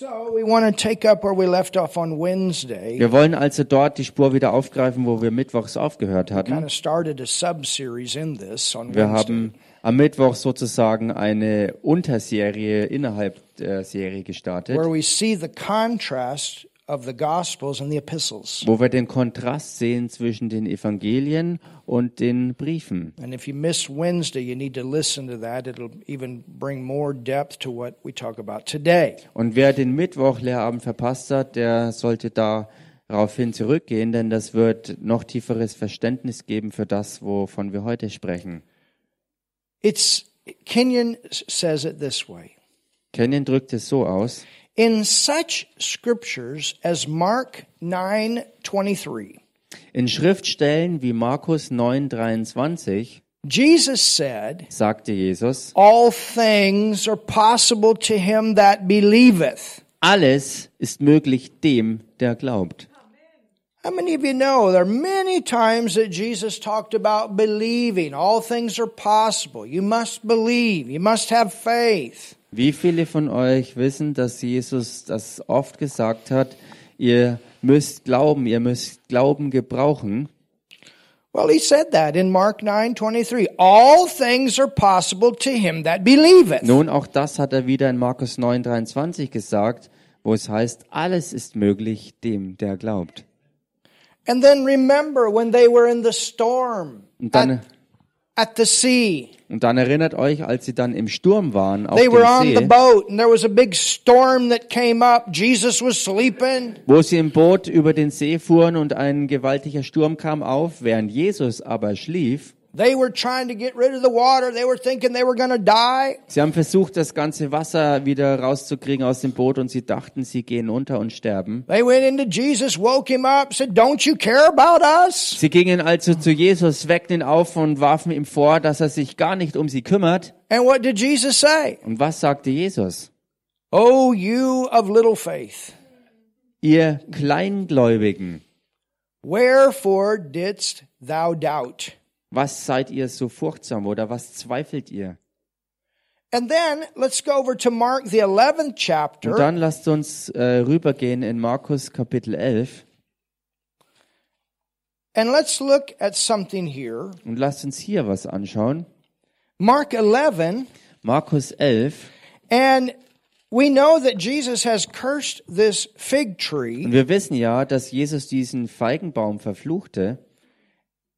Wir wollen also dort die Spur wieder aufgreifen, wo wir mittwochs aufgehört hatten. Wir haben am Mittwoch sozusagen eine Unterserie innerhalb der Serie gestartet, where we see the contrast of the Gospels and the epistles. wo wir den Kontrast sehen zwischen den Evangelien und den Briefen. And if you missed Wednesday, you need to listen to that. It'll even bring more depth to what we talk about today. Und wer den Mittwoch-Lehrabend verpasst hat, der sollte daraufhin zurückgehen, denn das wird noch tieferes Verständnis geben für das, wovon wir heute sprechen. It's Kenyon says it this way. Kenyon drückt es so aus. In such scriptures as Mark 9:23, In Schriftstellen wie Markus 9:23 Jesus said, sagte Jesus, "All things are possible to him that believeth." alles ist möglich dem, der glaubt. How many of you know there are many times that Jesus talked about believing? All things are possible. You must believe. You must have faith. Wie viele von euch wissen, dass Jesus das oft gesagt hat, ihr müsst glauben, ihr müsst Glauben gebrauchen? Well, he said that in Mark 9:23. All things are possible to him that believeth. Nun, auch das hat er wieder in Markus 9:23 gesagt, wo es heißt, alles ist möglich dem, der glaubt. And then remember when they were in the storm Und dann, at, at the sea. und dann erinnert euch, als sie dann im Sturm waren auf They were on dem the See, boat and there was a big storm that came up. Jesus was sleeping. wo sie im Boot über den See fuhren und ein gewaltiger Sturm kam auf, während Jesus aber schlief. They were trying to get rid of the water. They were thinking they were going to die. Sie haben versucht, das ganze Wasser wieder rauszukriegen aus dem Boot und sie dachten, sie gehen unter und sterben. They went into Jesus, woke him up, said, Don't you care about us? Sie gingen also zu Jesus, weckten ihn auf und warfen ihm vor, dass er sich gar nicht um sie kümmert. And what did Jesus say? Und was sagte Jesus? Oh, you of little faith, Ihr Kleingläubigen, wherefore didst thou doubt? Was seid ihr so furchtsam oder was zweifelt ihr? And then let's go over to Mark, the 11th Und chapter, dann lasst uns äh, rübergehen in Markus Kapitel 11 and let's look at something here. und lasst uns hier was anschauen. Mark 11, Markus 11. and we know that Jesus has cursed this fig tree. Und wir wissen ja, dass Jesus diesen Feigenbaum verfluchte.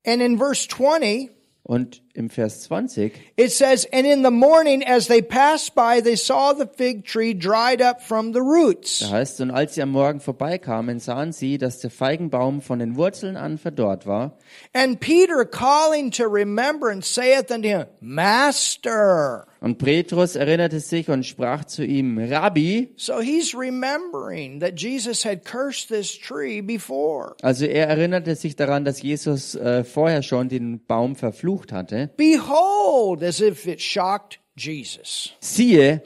And in verse 20, Und im Vers 20 It says, And in the morning as they passed by, they saw the fig tree dried up from the roots. Da heißt, und als sie am Morgen vorbeikamen, sahen sie, dass der Feigenbaum von den Wurzeln an verdorrt war. And Peter calling to remembrance saith unto him, Master. Und Petrus erinnerte sich und sprach zu ihm, Rabbi. So he's remembering that Jesus had cursed this tree before. Also er erinnerte sich daran, dass Jesus äh, vorher schon den Baum verflucht hatte. Behold, as if it shocked Jesus. Siehe,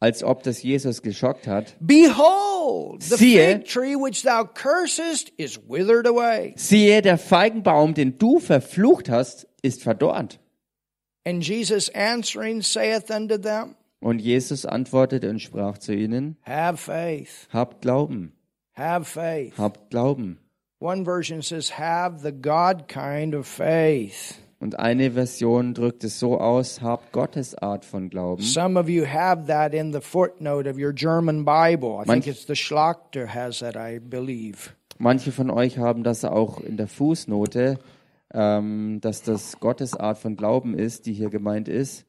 als ob das Jesus geschockt hat. Behold, the Siehe. fig tree which thou cursest is withered away. Siehe, der Feigenbaum, den du verflucht hast, ist verdorrt. And Jesus answering saith unto them, Und Jesus antwortete und sprach zu ihnen, Have faith, habt Glauben, have faith. habt Glauben. One version says, have the God kind of faith. Und eine Version drückt es so aus, habt Gottes Art von Glauben. Some of you have that in the footnote of your German Bible. I think it's the Schlachter has that, I believe. Manche von euch haben das auch in der Fußnote, ähm, dass das Gottes Art von Glauben ist, die hier gemeint ist.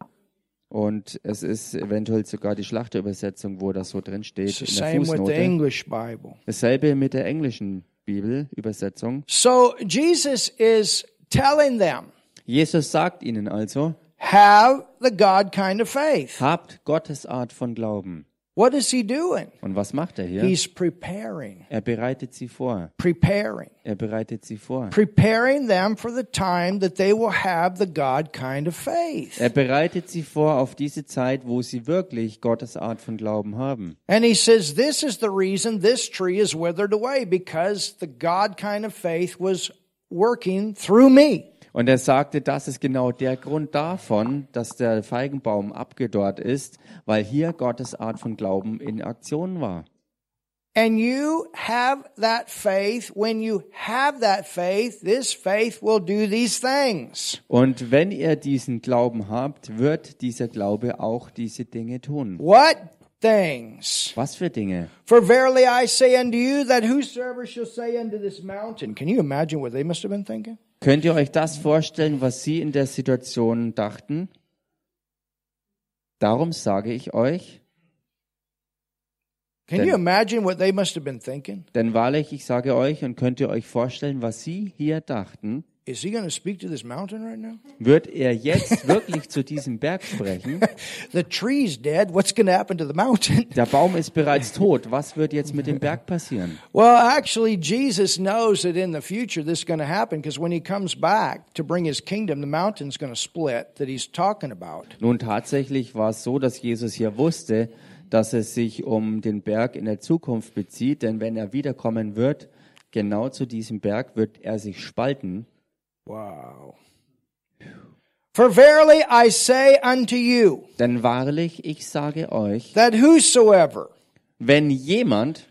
Und es ist eventuell sogar die Schlachterübersetzung, wo das so drin steht in der Fußnote. Dasselbe mit der englischen Bibelübersetzung. So Jesus is telling them, Jesus sagt ihnen also, have the God kind of faith. habt Gottes Art von Glauben. What is he doing? Und was macht er hier? He's preparing, Er bereitet sie vor. preparing, Er bereitet sie vor. preparing them for the time that they will have the God kind of faith. Er bereitet sie vor auf diese Zeit, wo sie wirklich Gottes Art von Glauben haben. And he says, This is the reason this tree is withered away, because the God kind of faith was working through me. Und er sagte, das ist genau der Grund davon, dass der Feigenbaum abgedorrt ist, weil hier Gottes Art von Glauben in Aktion war. And you have that faith. When you have that faith, this faith will do these things. Und wenn ihr diesen Glauben habt, wird dieser Glaube auch diese Dinge tun. What things? Was für Dinge? For verily I say unto you that whosoever shall say unto this mountain, can you imagine what they must have been thinking? Könnt ihr euch das vorstellen, was sie in der Situation dachten? Darum sage ich euch, Can Then- you imagine what they must have been thinking? denn wahrlich, ich sage euch, und könnt ihr euch vorstellen, was sie hier dachten, Is he going to speak to this mountain right now? wird er jetzt wirklich zu diesem Berg sprechen? The tree's dead. What's going to happen to the mountain? Der Baum ist bereits tot. Was wird jetzt mit dem Berg passieren? Well, actually, Jesus knows that in the future this is going to happen because when he comes back to bring his kingdom, the mountain's going to split that he's talking about. Nun tatsächlich war es so, dass Jesus hier wusste, dass es sich um den Berg in der Zukunft bezieht, denn wenn er wiederkommen wird, genau zu diesem Berg wird er sich spalten. Wow. For verily I say unto you Denn wahrlich, ich sage euch, that whosoever, wenn jemand,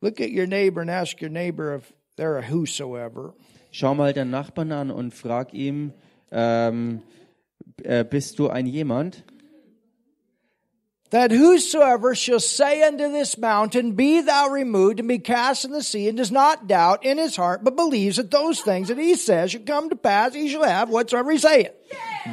look at your neighbor and ask your neighbor if they're a whosoever. schau mal den Nachbarn an und frag ihm, ähm, äh, bist du ein jemand? That whosoever shall say unto this mountain, Be thou removed and be cast in the sea, and does not doubt in his heart, but believes that those things that he says shall come to pass, he shall have whatsoever he saith.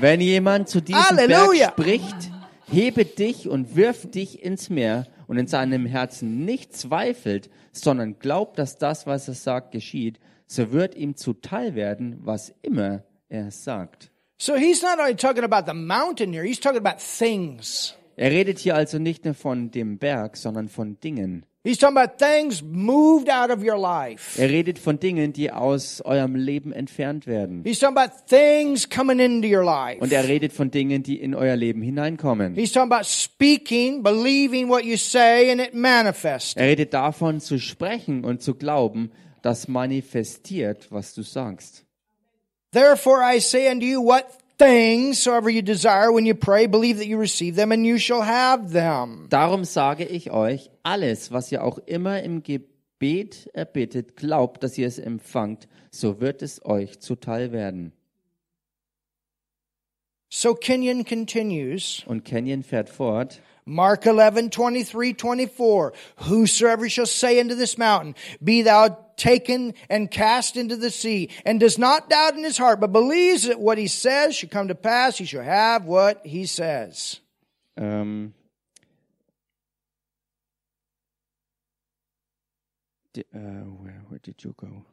Wenn jemand zu diesem Halleluja. Berg spricht, hebe dich und wirf dich ins Meer und in seinem Herzen nicht zweifelt, sondern glaubt, dass das, was er sagt, geschieht, so wird ihm zuteil werden, was immer er sagt. So he's not only talking about the mountain here, he's talking about things. Er redet hier also nicht nur von dem Berg, sondern von Dingen. He's talking about things moved out of your life. Er redet von Dingen, die aus eurem Leben entfernt werden. He's talking about things coming into your life. Und er redet von Dingen, die in euer Leben hineinkommen. He's talking about speaking, believing what you say, and it manifests. Er redet davon zu sprechen und zu glauben, das manifestiert, was du sagst. Therefore I say unto you, what things soever you desire when you pray, believe that you receive them, and you shall have them. Darum sage ich euch, alles, was ihr auch immer im Gebet erbittet, glaubt, dass ihr es empfangt, so wird es euch zuteil werden. So Kenyon continues. Und Kenyon fährt fort. Mark 11, 23, 24. Whosoever shall say unto this mountain, Be thou taken and cast into the sea, and does not doubt in his heart, but believes that what he says shall come to pass, he shall have what he says. Um, uh, where, where did you go?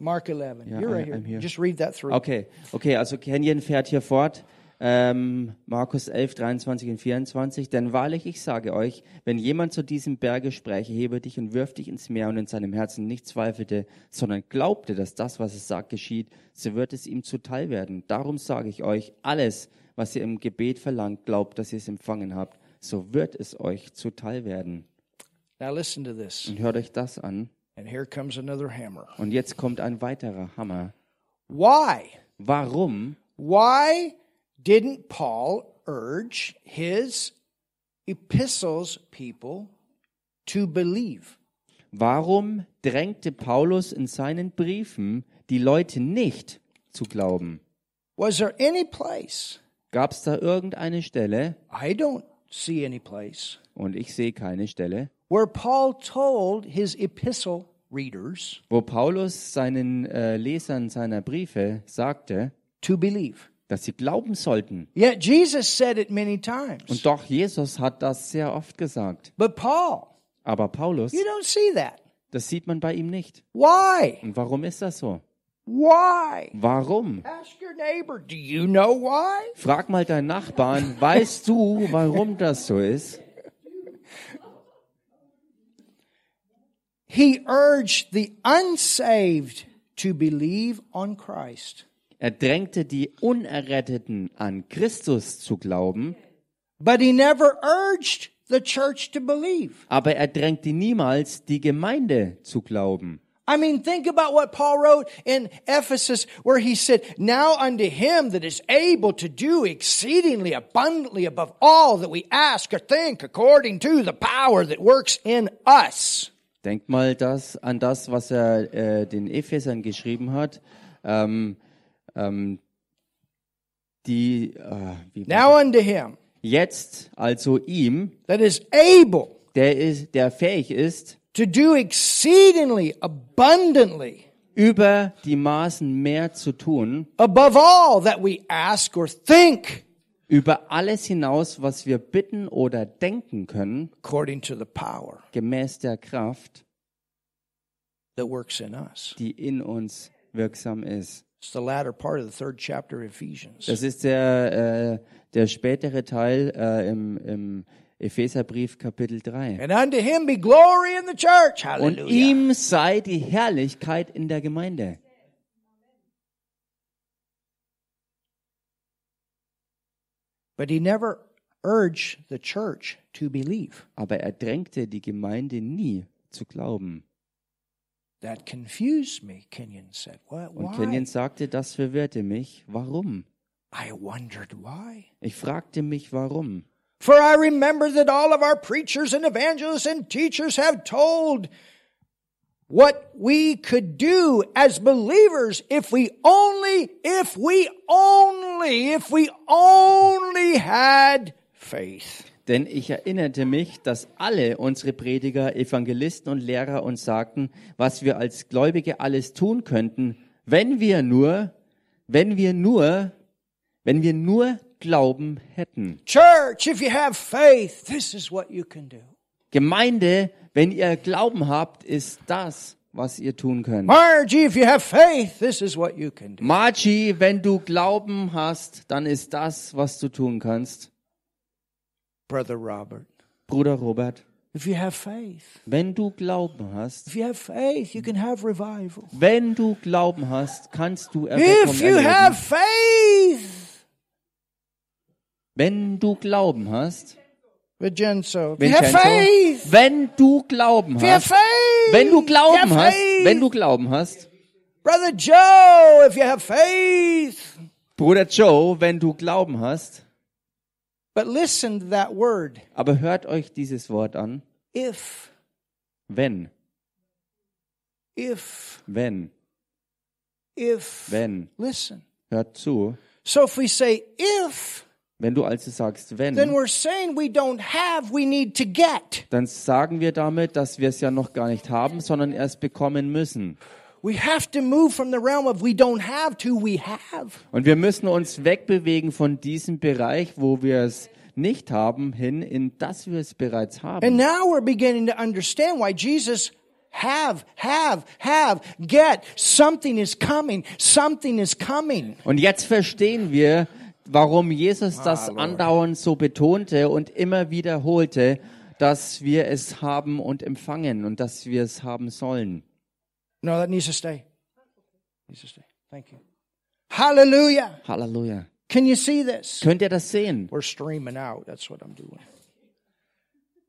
Mark 11. Yeah, You're I- right here. I'm here. Just read that through. Okay, okay, also Kenyon fährt hier fort. Ähm, Markus 11, 23 und 24. Denn wahrlich, ich sage euch, wenn jemand zu diesem Berge spräche, hebe dich und wirf dich ins Meer und in seinem Herzen nicht zweifelte, sondern glaubte, dass das, was es sagt, geschieht, so wird es ihm zuteil werden. Darum sage ich euch, alles, was ihr im Gebet verlangt, glaubt, dass ihr es empfangen habt, so wird es euch zuteil werden. Now listen to this. Und hört euch das an. And here comes another hammer. Und jetzt kommt ein weiterer Hammer. Why? Warum Why didn't Paul urge his epistles people to believe? Warum drängte Paulus in seinen Briefen die Leute nicht zu glauben? Was there any place? Gab es da irgendeine Stelle, I don't see any place und ich sehe keine Stelle, where Paul told his epistle readers wo Paulus seinen äh, Lesern seiner Briefe sagte, to believe. Dass sie glauben sollten? Yet Jesus said it many times. Und doch Jesus hat das sehr oft gesagt. But Paul, Aber Paulus, you don't see that. das sieht man bei ihm nicht. Why? Und warum ist das so? Why? Warum? Ask your neighbor, do you know why? Frag mal deinen Nachbarn, weißt du, warum das so ist? He urged the unsaved to believe on Christ. Er drängte die Unerretteten an, Christus zu glauben, But he never urged the church to believe. aber er drängte niemals die Gemeinde zu glauben. I mean, think about what Paul wrote in Ephesus where he said, Now unto him that is able to do exceedingly abundantly above all that we ask or think according to the power that works in us. Denkt mal das, an das, was er äh, den Ephesern geschrieben hat. Ähm, ähm, die, äh, wie Now unto him Jetzt also ihm, that is able der, ist, der fähig ist, to do exceedingly abundantly über die Maßen mehr zu tun, above all that we ask or think über alles hinaus, was wir bitten oder denken können, according to the power gemäß der Kraft, that works in us. die in uns wirksam ist. Das ist der, äh, der spätere Teil äh, im, im Epheserbrief Kapitel 3. And unto him be glory in the church. Und ihm sei die Herrlichkeit in der Gemeinde. But he never urged the church to believe. Aber er drängte die Gemeinde nie zu glauben. That confused me, Kenyon said. What? Und Why? Kenyon sagte, das verwirrte mich. Warum? I wondered why. Ich fragte mich, warum. For I remember that all of our preachers and evangelists and teachers have told what we could do as believers if we only, if we only, if we only had faith. Denn ich erinnerte mich, dass alle unsere Prediger, Evangelisten und Lehrer uns sagten, was wir als Gläubige alles tun könnten, wenn wir nur, wenn wir nur, wenn wir nur Glauben hätten. Church, if you have faith, this is what you can do. Gemeinde, wenn ihr Glauben habt, ist das, was ihr tun könnt. Margie, if you have faith, this is what you can do. Margie, wenn du Glauben hast, dann ist das, was du tun kannst. Brother Robert, Bruder Robert, if you have faith, wenn du Glauben hast, if you have faith, you can have revival. wenn du Glauben hast, kannst du Erweckung If you have erleben. faith, Wenn du Glauben hast, Vincenzo, have Vincenzo, faith, wenn du Glauben have hast, faith, wenn du Glauben have hast, wenn du Glauben hast, Brother Joe, if you have faith. Bruder Joe, wenn du Glauben hast, But listen to that word, aber hört euch dieses Wort an, if, wenn, if, wenn, if. wenn, Listen. hört zu. So if we say if, Wenn du also sagst, wenn, then we're saying we don't have, we need to get. dann sagen wir damit, dass wir es ja noch gar nicht haben, sondern erst bekommen müssen. We have to move from the realm of we don't have to we have. Und wir müssen uns wegbewegen von diesem Bereich, wo wir es nicht haben, hin in das wir es bereits And haben. now we're beginning to understand why Jesus have, have, have, get. Something is coming. Something is coming. Und jetzt verstehen wir, warum Jesus das andauernd so betonte und immer wiederholte, dass wir es haben und empfangen und dass wir es haben sollen. No, that needs to stay. Needs to stay. Thank you. Hallelujah. Halleluja. Can you see this? Könnt ihr das sehen? We're streaming out. That's what I'm doing.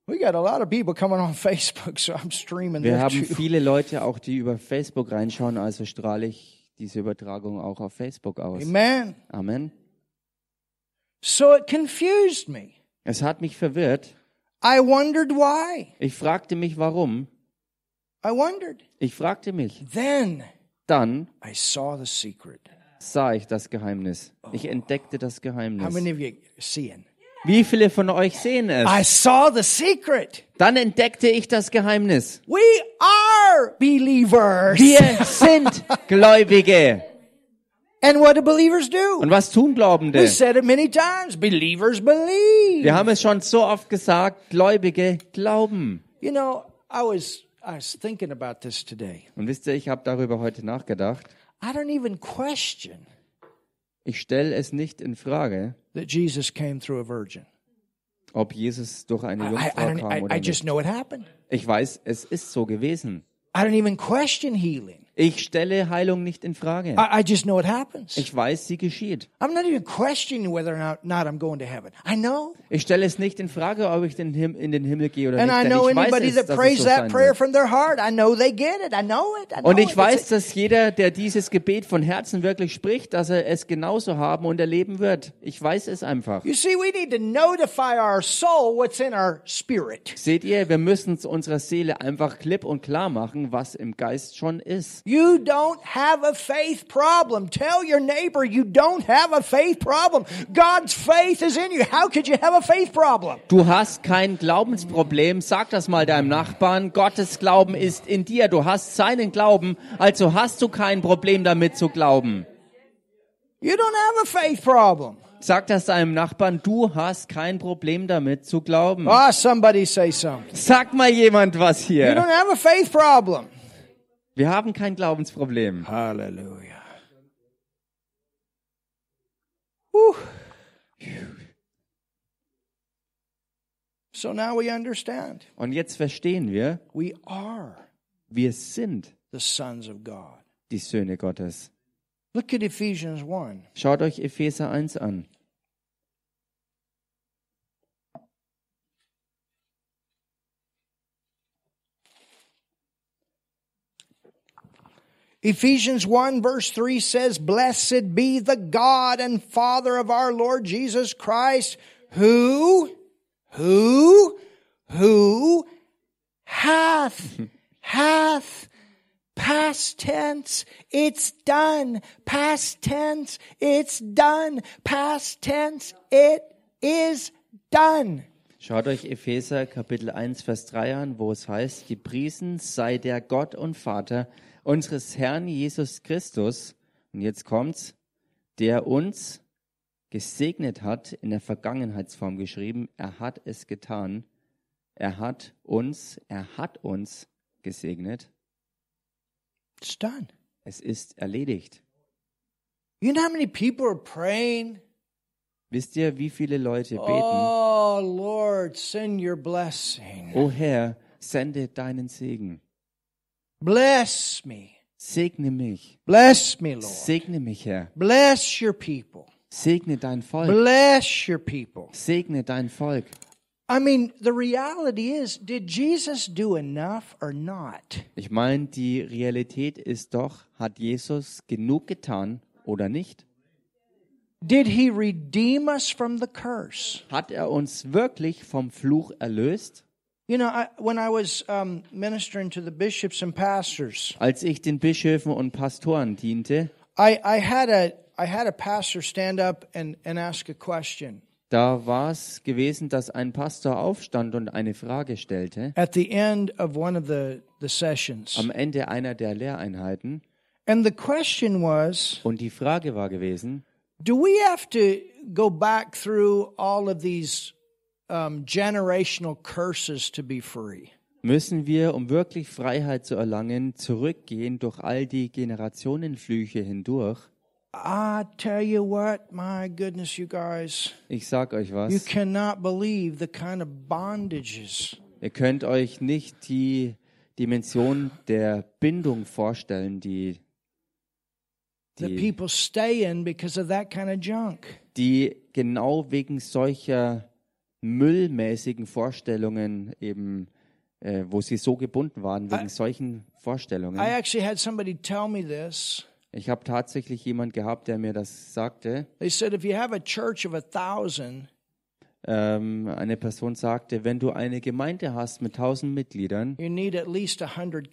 We got a lot of people coming on Facebook, so I'm streaming Wir haben too. viele Leute auch, die über Facebook reinschauen, also strahle ich diese Übertragung auch auf Facebook aus. Amen. Amen. So it confused me. Es hat mich verwirrt. I wondered why. Ich fragte mich, warum. I wondered. Ich fragte mich. Then Dann I saw the secret. sah ich das Geheimnis. Ich entdeckte das How Geheimnis. many of you seeing? Wie viele von euch sehen es? I saw the secret. Dann entdeckte ich das Geheimnis. We are believers. Wir sind Gläubige. And what do believers do? Und was tun Glaubende? We said it many times. Believers believe. Wir haben es schon so oft gesagt, Gläubige glauben. You know, I was I was thinking about this today. Und wisst ihr, ich habe darüber heute nachgedacht. I don't even question Ich stelle es nicht in Frage, that Jesus came through a virgin. ob Jesus durch eine I, I, Jungfrau don't, kam I, oder I just nicht. know it happened. Ich weiß, es ist so gewesen. I don't even question healing. Ich stelle Heilung nicht in Frage. I, I just know it happens. Ich weiß, sie geschieht. I'm not even questioning whether or not, not I'm going to heaven. I know. Ich stelle es nicht in Frage, ob ich den Him in den Himmel gehe oder And I nicht. Denn know ich weiß anybody es, that es prays so that prayer from their heart, I know they get it. I know it. I know Und ich it. weiß, dass jeder, der dieses Gebet von Herzen wirklich spricht, dass er es genauso haben und erleben wird. Ich weiß es einfach. You see, we need to notify our soul what's in our spirit. Seht ihr, wir müssen es unserer Seele einfach klipp und klar machen, was im Geist schon ist. You don't have a faith problem. Tell your neighbor you don't have a faith problem. God's faith is in you. How could you have a faith problem? Du hast kein Glaubensproblem. Sag das mal deinem Nachbarn. Gottes Glauben ist in dir. Du hast seinen Glauben. Also hast du kein Problem damit zu glauben. You don't have a faith problem. Sag das deinem Nachbarn. Du hast kein Problem damit zu glauben. Ah, somebody say something. Sag mal jemand was You hier. don't have a faith problem. Wir haben kein Glaubensproblem. Hallelujah. Whew. So now we understand. Und jetzt verstehen wir, We are wir sind the sons of God. die Söhne Gottes. Look at Ephesians 1. Schaut euch Epheser 1 an. Ephesians 1 verse 3 says, Blessed be the God and Father of our Lord Jesus Christ, who, who, who hath, hath, past tense, it's done, past tense, it's done, past tense, it is done. Schaut euch Epheser Kapitel 1, Vers 3 an, wo es heißt, gepriesen sei der Gott und Vater unseres Herrn Jesus Christus, und jetzt kommt's, der uns gesegnet hat, in der Vergangenheitsform geschrieben, er hat es getan, er hat uns, er hat uns gesegnet, It's done. es ist erledigt. You know how many people are praying? Wisst ihr, wie viele Leute beten, Oh Lord, send your blessing. O Herr, sende deinen Segen, Bless me. segne mich, Bless me, Lord. segne mich, Herr, Bless your people. segne dein Volk. Bless your people. Segne dein Volk. I mean, the reality is, did Jesus do enough or not? Ich meine, die Realität ist doch, hat Jesus genug getan oder nicht? Did he redeem us from the curse? Hat er uns wirklich vom Fluch erlöst? You know, I, when I was um, ministering to the bishops and pastors, Als ich den Bischöfen und Pastoren diente, I, I had a I had a pastor stand up and, and ask a question. da war es gewesen, dass ein Pastor aufstand und eine Frage stellte at the end of one of the, the sessions. am Ende einer der Lehreinheiten. and the question was Und die Frage war gewesen, Do we have to go back through all of these um, generational curses to be free? müssen wir, um wirklich Freiheit zu erlangen, zurückgehen durch all die Generationenflüche hindurch? I tell you what, my goodness, you guys, Ich sag euch you was. cannot believe the kind of bondages Ihr könnt euch nicht die Dimension der Bindung vorstellen, die, that die, people stay in because of that kind of junk. die genau wegen solcher müllmäßigen Vorstellungen eben, äh, wo sie so gebunden waren, wegen solchen Vorstellungen. I actually had somebody tell me this. Ich habe tatsächlich jemand gehabt, der mir das sagte. They said if you have a church of a thousand, Ähm, eine Person sagte, wenn du eine Gemeinde hast mit 1000 Mitgliedern, you need at least a hundred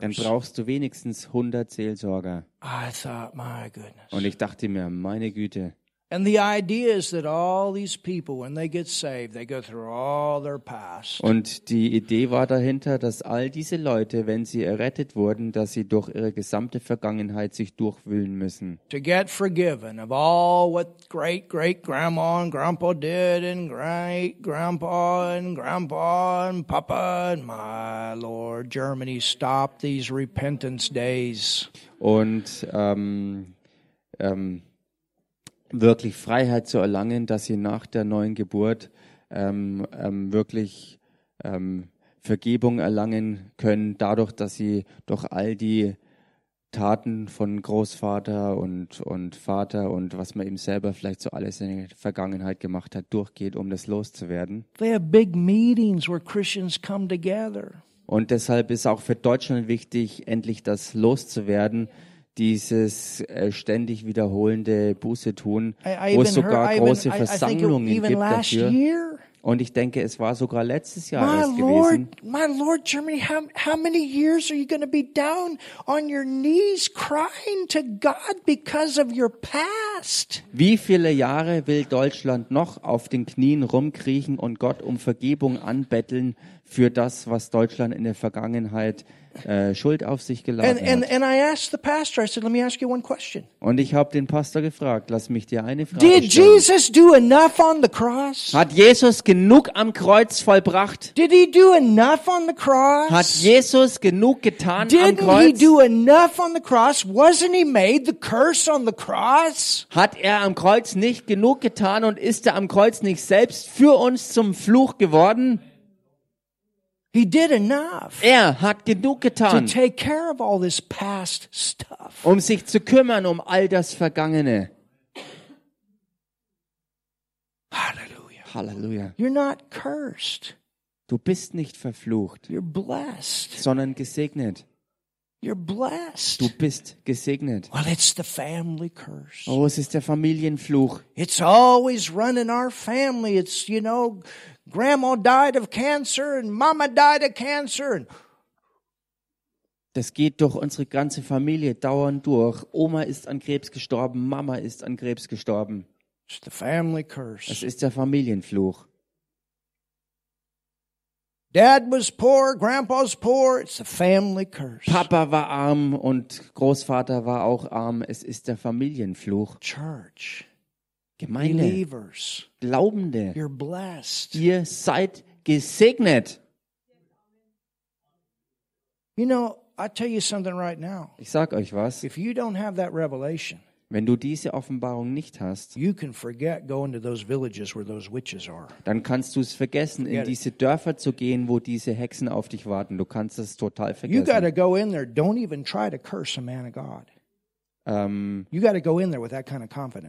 dann brauchst du wenigstens 100 Seelsorger. I thought, my goodness. Und ich dachte mir, meine Güte, And the idea is that all these people, when they get saved, they go through all their past. Und die Idee war dahinter, dass all diese Leute, wenn sie errettet wurden, dass sie durch ihre gesamte Vergangenheit sich durchwühlen müssen. To get forgiven of all what great great grandma and grandpa did, and great grandpa and grandpa and papa and my Lord, Germany, stop these repentance days. Und ähm, ähm, wirklich Freiheit zu erlangen, dass sie nach der neuen Geburt ähm, ähm, wirklich ähm, Vergebung erlangen können, dadurch, dass sie durch all die Taten von Großvater und, und Vater und was man ihm selber vielleicht so alles in der Vergangenheit gemacht hat, durchgeht, um das loszuwerden. They have big meetings where Christians come together. Und deshalb ist auch für Deutschland wichtig, endlich das loszuwerden, dieses äh, ständig wiederholende Buße tun, I, I wo es even heard, sogar I even, große I, I it, Versammlungen even gibt dafür. year. Und ich denke, es war sogar letztes Jahr My erst gewesen. Lord, my Lord, Germany, how, how many years are you going to be down on your knees crying to God because of your past? Wie viele Jahre will Deutschland noch auf den Knien rumkriechen und Gott um Vergebung anbetteln für das, was Deutschland in der Vergangenheit äh, Schuld auf sich geladen and, hat? and I asked the pastor, I said, let me ask you one question. Und ich habe den Pastor gefragt, lass mich dir eine Frage Did stellen. Jesus do enough on the cross? Hat Jesus genug am Kreuz vollbracht? Did he do enough on the cross? Hat Jesus genug getan am Didn't he Kreuz? do enough on the cross? Wasn't he made the curse on the cross? Hat er am Kreuz nicht genug getan und ist er am Kreuz nicht selbst für uns zum Fluch geworden? He did enough Er hat genug to getan, take care of all this past stuff. um sich zu kümmern um all das Vergangene. Hallelujah. Halleluja. You're not cursed. Du bist nicht verflucht, You're blessed. sondern gesegnet. You're blessed. Du bist gesegnet. Well, it's the family curse. Oh, es ist der Familienfluch. It's always running our family. It's, you know, grandma died of cancer and mama died of cancer and Das geht durch unsere ganze Familie dauernd durch. Oma ist an Krebs gestorben, Mama ist an Krebs gestorben. it's the family Es curse. ist der Familienfluch. Dad was poor, grandpa's poor. It's the family curse. Papa war arm und Großvater war auch arm. Es ist der Familienfluch. Church, Gemeinde, believers, Glaubende, you're blessed. ihr seid gesegnet. You know, I tell you something right now. Ich sag euch was, If you don't have that revelation, wenn du diese Offenbarung nicht hast, you can forget going to those villages where those witches are. dann kannst du es vergessen, in diese Dörfer zu gehen, wo diese Hexen auf dich warten. Du kannst es total You got to vergessen. go in there. Don't even try to curse a man of God. Ähm,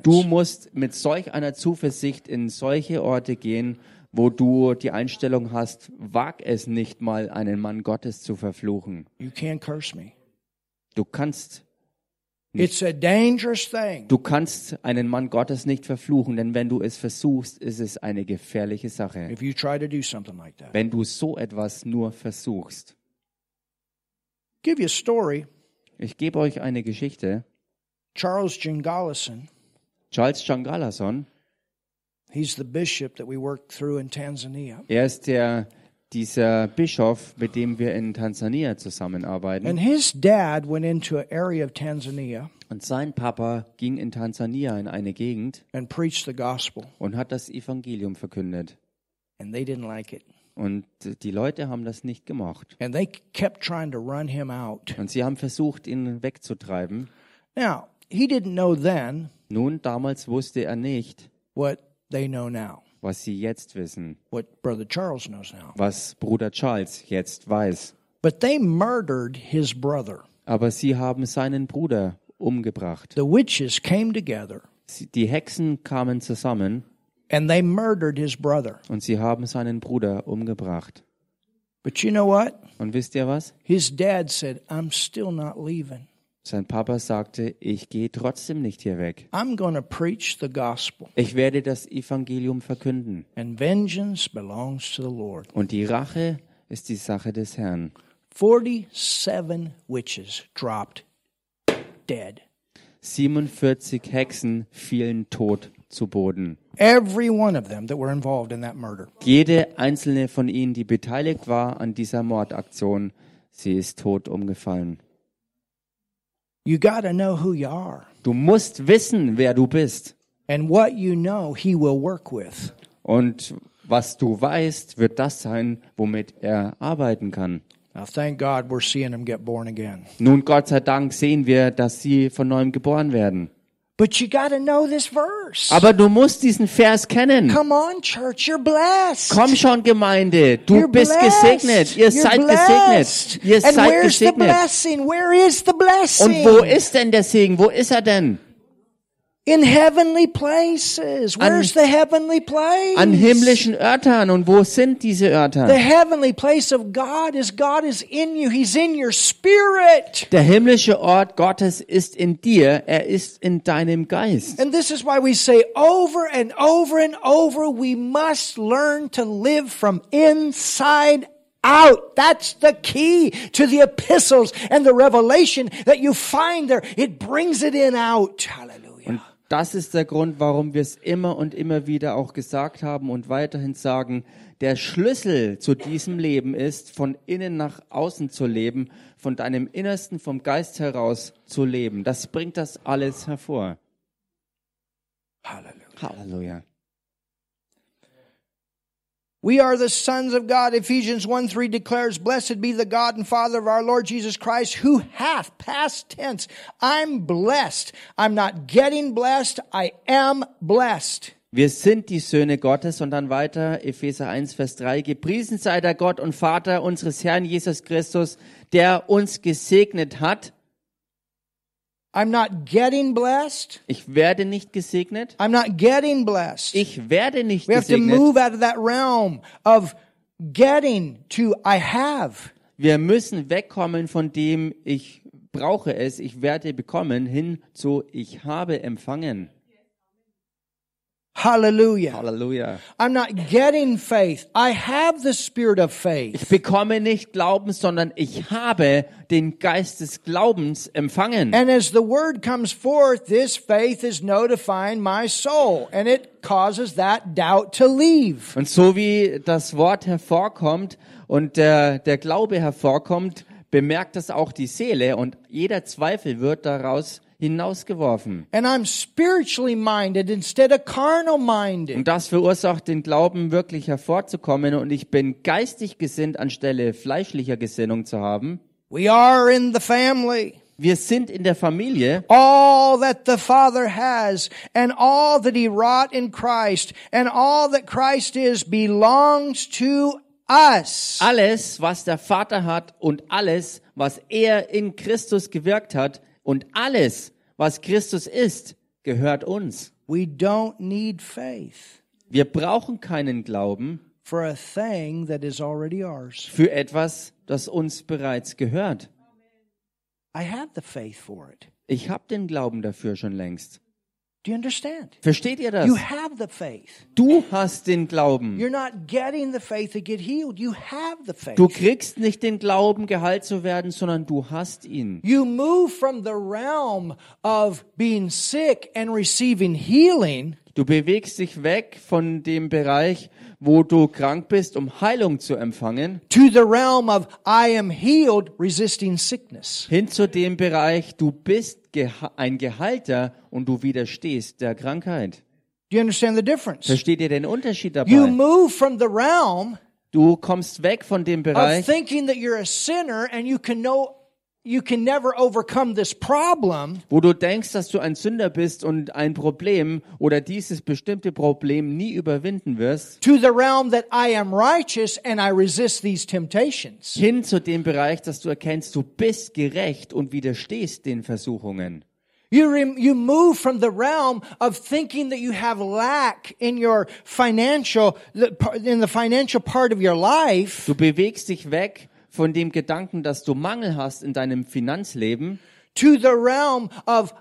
du musst mit solch einer Zuversicht in solche Orte gehen, wo du die Einstellung hast, wag es nicht mal, einen Mann Gottes zu verfluchen. Du kannst It's a dangerous thing. Du kannst einen Mann Gottes nicht verfluchen, denn wenn du es versuchst, ist es eine gefährliche Sache. if you try to do something like that. Wenn du so etwas nur versuchst. Give you a story. Ich gebe euch eine Geschichte. Charles Jingalason, Charles Changalason, he's the bishop that we worked through in Tanzania. er ist der, dieser Bischof, mit dem wir in Tansania zusammenarbeiten. And his dad went into an area of Tanzania Und sein Papa ging in Tansania in eine Gegend and preached the gospel, und hat das Evangelium verkündet. and they didn't like it. Und die Leute haben das nicht gemocht. And they kept trying to run him out. Und sie haben versucht, ihn wegzutreiben. Now, he didn't know then Nun, damals wusste er nicht, what they know now, was sie jetzt wissen. what Brother Charles knows now. was Bruder Charles jetzt weiß. But they murdered his brother. Aber sie haben seinen Bruder umgebracht. The witches came together Sie- Die Hexen kamen zusammen and they murdered his brother. und sie haben seinen Bruder umgebracht. But you know what? Und wisst ihr was? His dad said, I'm still not leaving. Sein Papa sagte, ich gehe trotzdem nicht hier weg. I'm to preach the gospel, Ich werde das Evangelium verkünden. and vengeance belongs to the Lord. Und die Rache ist die Sache des Herrn. 47 witches dropped dead. 47 Hexen fielen tot zu Boden. Every one of them that were involved in that murder. Jede einzelne von ihnen, die beteiligt war an dieser Mordaktion, sie ist tot umgefallen. You got to know who you are. Du musst wissen, wer du bist. And what you know, he will work with. Und was du weißt, wird das sein, womit er arbeiten kann. Now, thank God we're seeing them get born again. Nun, Gott sei Dank sehen wir, dass sie von neuem geboren werden. But you got to know this verse. Aber du musst diesen Vers kennen. Come on, church, you're blessed. Komm schon, Gemeinde, du You're bist blessed. gesegnet. Ihr You're seid blessed. gesegnet. Ihr And seid where's the gesegnet. blessing? Where is the blessing? Und wo ist denn der Segen? Wo ist er denn? In heavenly places. Where's the heavenly place? An himmlischen Örtern. Und wo sind diese The Örter? heavenly place of God is God is in you. He's in your spirit. Der himmlische Ort Gottes ist in dir. Er ist in deinem Geist. And this is why we say over and over and over, we must learn to live from inside out. That's the key to the epistles and the revelation that you find there. It brings it in out. Hallelujah. Das ist der Grund, warum wir es immer und immer wieder auch gesagt haben und weiterhin sagen. Der Schlüssel zu diesem Leben ist, von innen nach außen zu leben, von deinem Innersten, vom Geist heraus zu leben. Das bringt das alles hervor. Hallelujah. Halleluja. We are the sons of God. Ephesians 1 3 declares, Blessed be the God and Father of our Lord Jesus Christ, who hath, past tense, I'm blessed. I'm not getting blessed, I am blessed. Wir sind die Söhne Gottes und dann weiter Epheser 1, Vers 3. Gepriesen sei der Gott und Vater unseres Herrn Jesus Christus, der uns gesegnet hat. I'm not getting blessed. Ich werde nicht gesegnet. I'm not getting blessed. Ich werde nicht We have to gesegnet. move out of that realm of getting to I have. Wir müssen wegkommen von dem ich brauche es, ich werde bekommen, hin zu ich habe empfangen. Hallelujah. Halleluja. I'm not getting faith. I have the spirit of faith. Ich bekomme nicht Glauben, sondern ich habe den Geist des Glaubens empfangen. And as the word comes forth, this faith is notifying my soul and it causes that doubt to leave. Und so wie das Wort hervorkommt und der, der Glaube hervorkommt, bemerkt das auch die Seele und jeder Zweifel wird daraus hinausgeworfen. And I'm spiritually minded instead of carnal minded. Und das verursacht den Glauben wirklich hervorzukommen und ich bin geistig gesinnt anstelle fleischlicher Gesinnung zu haben. We are in the family. Wir sind in der Familie All that the Father has and all that He wrought in Christ and all that Christ is belongs to us. alles, was der Vater hat und alles, was er in Christus gewirkt hat und alles, was Christus ist, gehört uns. We don't need faith Wir brauchen keinen Glauben for a thing that is already ours. für etwas, das uns bereits gehört. I have the faith for it. Ich habe den Glauben dafür schon längst. Do you understand? Versteht ihr das? You have the faith. Du hast den Glauben. You're not getting the faith to get healed. You have the faith. Du kriegst nicht den Glauben, geheilt zu werden, sondern du hast ihn. You move from the realm of being sick and receiving healing Du bewegst dich weg von dem Bereich, wo du krank bist, um Heilung zu empfangen, to the realm of I am healed, resisting sickness. hin zu dem Bereich, du bist ein Gehalter und du widerstehst der Krankheit. Do you understand the difference? Versteht ihr den Unterschied You dabei? move from the realm Du kommst weg von dem of Bereich, thinking that you're a sinner and you can know you can never overcome this problem wo du denkst, dass du ein Sünder bist und ein Problem oder dieses bestimmte Problem nie überwinden wirst, to the realm that I am righteous and I resist these temptations. hin zu dem Bereich, dass du erkennst, du bist gerecht und widerstehst den Versuchungen. You, rem- you move from the realm of thinking that you have lack in your financial, in the financial part of your life Du bewegst dich weg von dem Gedanken, dass du Mangel hast in deinem Finanzleben, to the realm of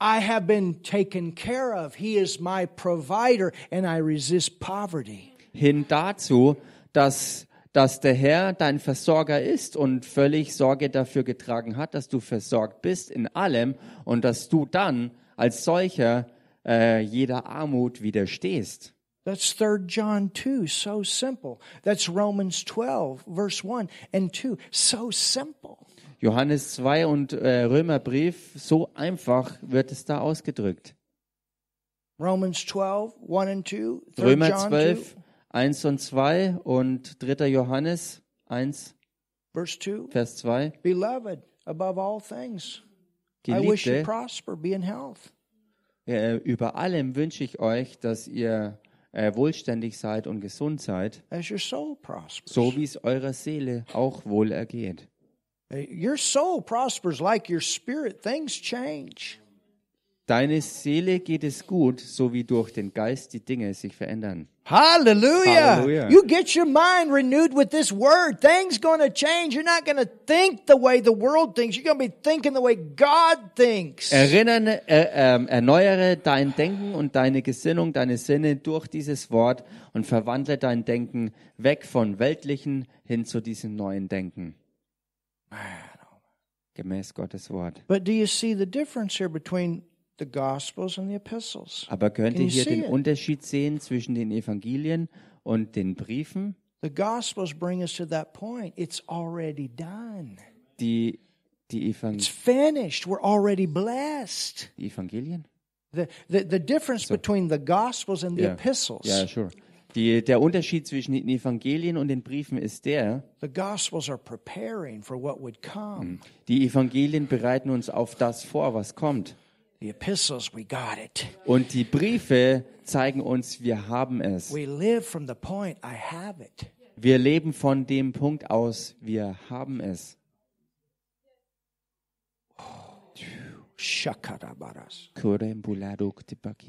I have been taken care of. He is my provider and I resist poverty. hin dazu, dass, dass der Herr dein Versorger ist und völlig Sorge dafür getragen hat, dass du versorgt bist in allem und dass du dann als solcher äh, jeder Armut widerstehst. That's 3 John 2, so simple. That's Romans 12, verse 1 and 2, so simple. Johannes 2 und äh, Römerbrief, so einfach wird es da ausgedrückt. Romans 12, 1 and 2, 3 Römer John 12, 1 und 2 und 3. Johannes 1, 2, verse 2. Vers 2. Beloved, above all things, I wish you Geliebte, prosper, be in health. Äh, über allem wünsche ich euch, dass ihr äh, wohlständig seid und gesund seid, so wie es eurer Seele auch wohl ergeht. Your soul prospers like your spirit. Things change. Deine Seele geht es gut, so wie durch den Geist die Dinge sich verändern. Hallelujah. Hallelujah. You get your mind renewed with this word. Things going to change. You're not going to think the way the world thinks. You're going to be thinking the way God thinks. Erinnern, äh, ähm, erneuere dein Denken und deine Gesinnung, deine Sinne durch dieses Wort und verwandle dein Denken weg von weltlichen hin zu diesem neuen Denken. Gemäß Gottes Wort. But do you see the difference here between the Gospels and the epistles? Aber könnt ihr hier den? Unterschied sehen zwischen den Evangelien und den Briefen? The Gospels bring us to that point. It's already done. Die, die, Evang It's finished. We're already blessed. die Evangelien? The, the, the difference between the Gospels and the epistles. ja, sure. Die, der Unterschied zwischen den Evangelien und den Briefen ist der, The Gospels are preparing for what would come. die Evangelien bereiten uns auf das vor, was kommt. The epistles, we got it. Und die Briefe zeigen uns, wir haben es. We live from the point, I have it. Wir leben von dem Punkt aus, wir haben es.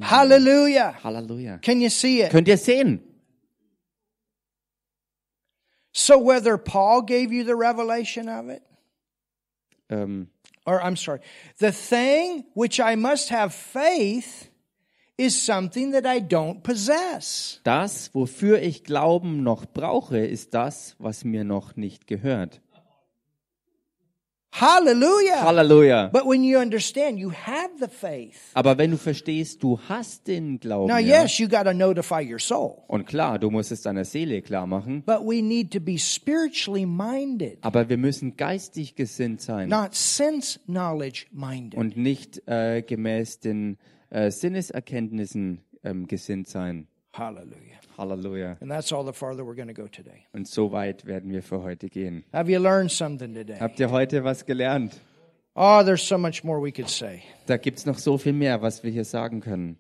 Hallelujah. Halleluja. Can you see it? Könnt ihr sehen? So whether Paul gave you the revelation of it, Ähm, or I'm sorry, the thing which I must have faith is something that I don't possess. das, wofür ich Glauben noch brauche, ist das, was mir noch nicht gehört. Hallelujah. Halleluja. But when you understand, you have the faith. Aber wenn du verstehst, du hast den Glauben. Now, ja, yes, you got to notify your soul, Und klar, du musst es deiner Seele klar machen. but we need to be spiritually minded, Aber wir müssen geistig gesinnt sein not sense knowledge minded. und nicht äh, gemäß den äh, Sinneserkenntnissen ähm, gesinnt sein. Hallelujah. Halleluja. And that's all the farther we're going to go today. Und so weit werden wir für heute gehen. Have you learned something today? Habt ihr heute was gelernt? Oh, there's so much more we could say. Da gibt's noch so viel mehr, was wir hier sagen können.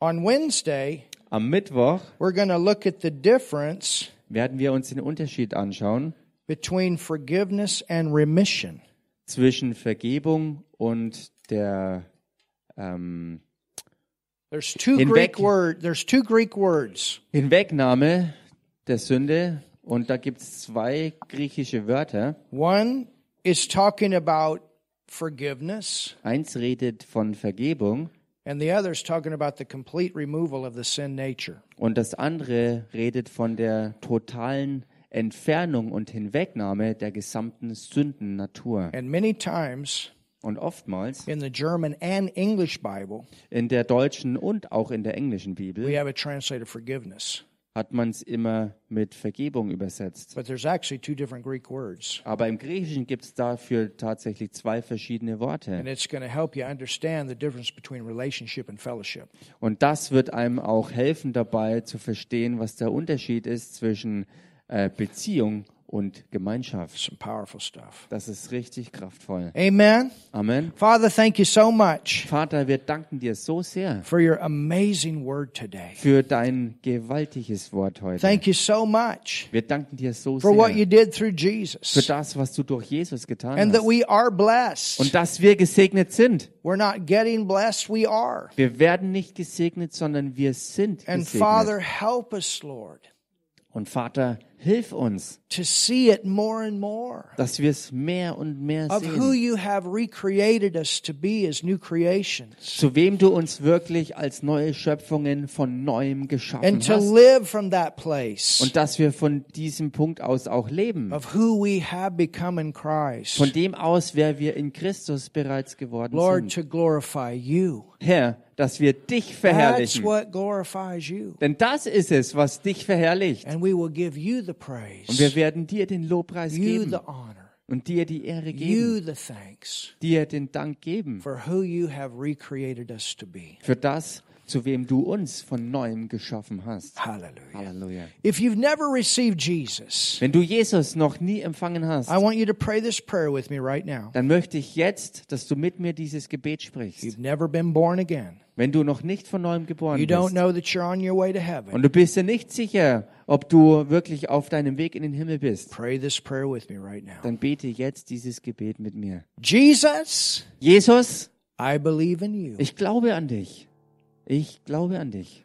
On Wednesday, Am Mittwoch we're going to look at the difference werden wir uns den Unterschied anschauen between forgiveness and remission. zwischen Vergebung und der ähm, There's two Hinweg. Greek word. There's two Greek words. Hinwegnahme der Sünde. Und da gibt's zwei griechische Wörter. One is talking about forgiveness, Eins redet von Vergebung and the other is talking about the complete removal of the sin nature. und das andere redet von der totalen Entfernung und Hinwegnahme der gesamten Sündennatur. And many times Und oftmals in the German and English Bible, in der deutschen und auch in der englischen we Bibel have it translated forgiveness. hat man es immer mit Vergebung übersetzt. But there's actually two different Greek words. Aber im Griechischen gibt es dafür tatsächlich zwei verschiedene And Worte. it's going to help you understand the difference between relationship and fellowship. Und das wird einem auch helfen dabei zu verstehen, was der Unterschied ist zwischen äh, Beziehung und Gemeinschaft. Some powerful stuff. Das ist richtig kraftvoll. Amen. Amen. Father, thank you so much Vater, wir danken dir so sehr for your amazing word today. für dein gewaltiges Wort heute. Thank you so much Wir danken dir so for what you sehr did through für Jesus das, was du durch Jesus getan and that hast. we are blessed. Und dass wir gesegnet sind. We're not getting blessed, we are. Wir werden nicht gesegnet, sondern wir sind And gesegnet. Father, help us, Lord, Und Vater, hilf uns, to see it more and more dass wir es mehr und mehr of who sehen. you have recreated us to be as new creations Zu wem du uns wirklich als neue Schöpfungen von neuem geschaffen and to hast. live from that place Und dass wir von diesem Punkt aus auch leben. of who we have become in Christ. Von dem aus, wer wir in Christus bereits geworden Lord, sind. to glorify you. Herr, dass wir dich verherrlichen. what glorifies you. Denn das ist es, was dich verherrlicht. And we will give you Und praise, wir werden dir den Lobpreis you geben und dir die Ehre you geben, the thanks dir den Dank geben for who you have recreated us to be. für das, zu wem du uns von neuem geschaffen hast. Hallelujah. Halleluja. If you've never received Jesus, Wenn du Jesus noch nie empfangen hast, I want you to pray this prayer with me right now. dann möchte ich jetzt, dass du mit mir dieses Gebet sprichst. You've never been born again. Wenn du noch nicht von neuem geboren You don't bist know that you're on your way to heaven. und du bist dir nicht sicher, ob du wirklich auf deinem Weg in den Himmel bist, Pray this prayer with me right now. dann bete jetzt dieses Gebet mit mir. Jesus, Jesus, I believe in you. ich glaube an dich. Ich glaube an dich.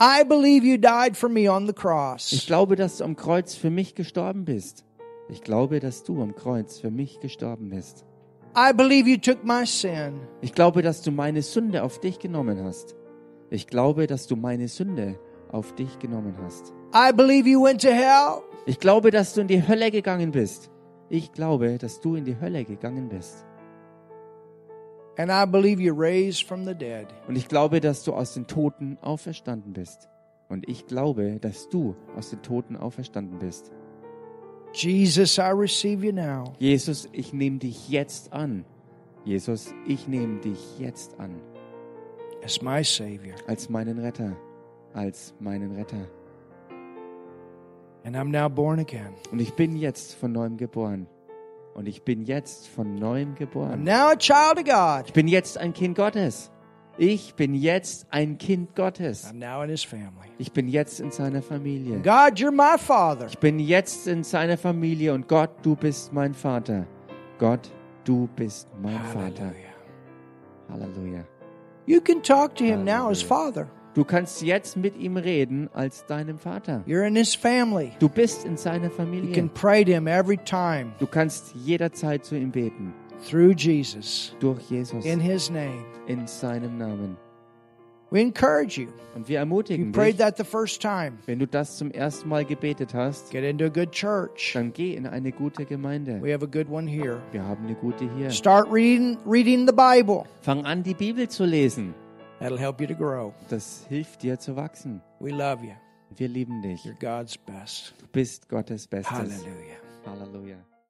I believe you died for me on the Ich cross. glaube, dass du am Kreuz für mich gestorben bist. Ich glaube, dass du am Kreuz für mich gestorben bist. I believe you took my sin. Ich glaube, dass du meine Sünde auf dich genommen hast. Ich glaube, dass du meine Sünde auf dich genommen hast. I believe you went to hell. Ich glaube, dass du in die Hölle gegangen bist. Ich glaube, dass du in die Hölle gegangen bist. Und ich glaube, dass du aus den Toten auferstanden bist. Und ich glaube, dass du aus den Toten auferstanden bist. Jesus, I receive you now. Jesus, ich nehme dich jetzt an. Jesus, ich nehme dich jetzt an. as my Savior. Als meinen Retter. Als meinen Retter. And I'm now born again. Und ich bin jetzt von neuem geboren. Und ich bin jetzt von neuem I'm geboren. now a child of God. Ich bin jetzt ein Kind Gottes. Ich bin jetzt ein Kind Gottes. I'm now in His family. Ich bin jetzt in seiner Familie. God, you're my Father. Ich bin jetzt in seiner Familie und Gott, du bist mein Vater. Gott, du bist mein Vater. Hallelujah. Halleluja. You can talk to Him now as Father. Du kannst jetzt mit ihm reden als deinem Vater. You're in His family. Du bist in seiner You Familie. can pray to Him every time Du kannst jederzeit zu ihm beten. through Jesus Durch Jesus. in His name. In seinem Namen. We encourage you. Und wir If you ermutigen prayed dich, that the first time, wenn du das zum ersten Mal gebetet hast, get into a good church. dann geh in eine gute Gemeinde. We have a good one here. Wir haben eine gute hier. Start reading reading the Bible. Fang an, die Bibel zu lesen. That'll help you to grow. Das hilft dir zu wachsen. We love you. Wir lieben dich. You're God's best. Du bist Gottes Bestes. Hallelujah. Halleluja.